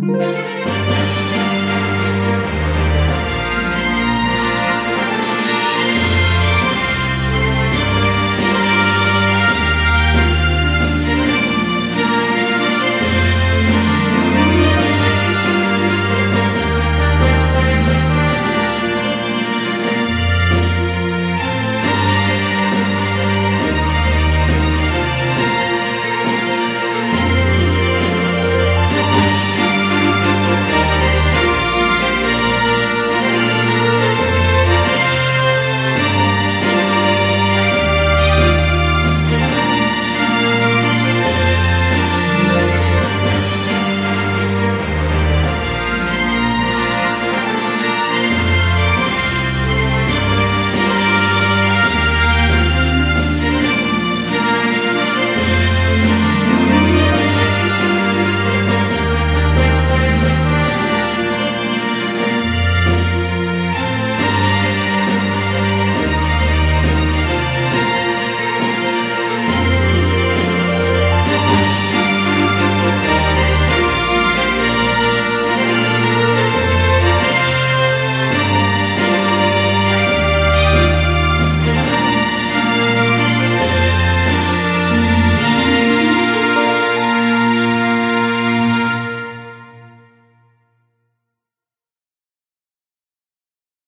Música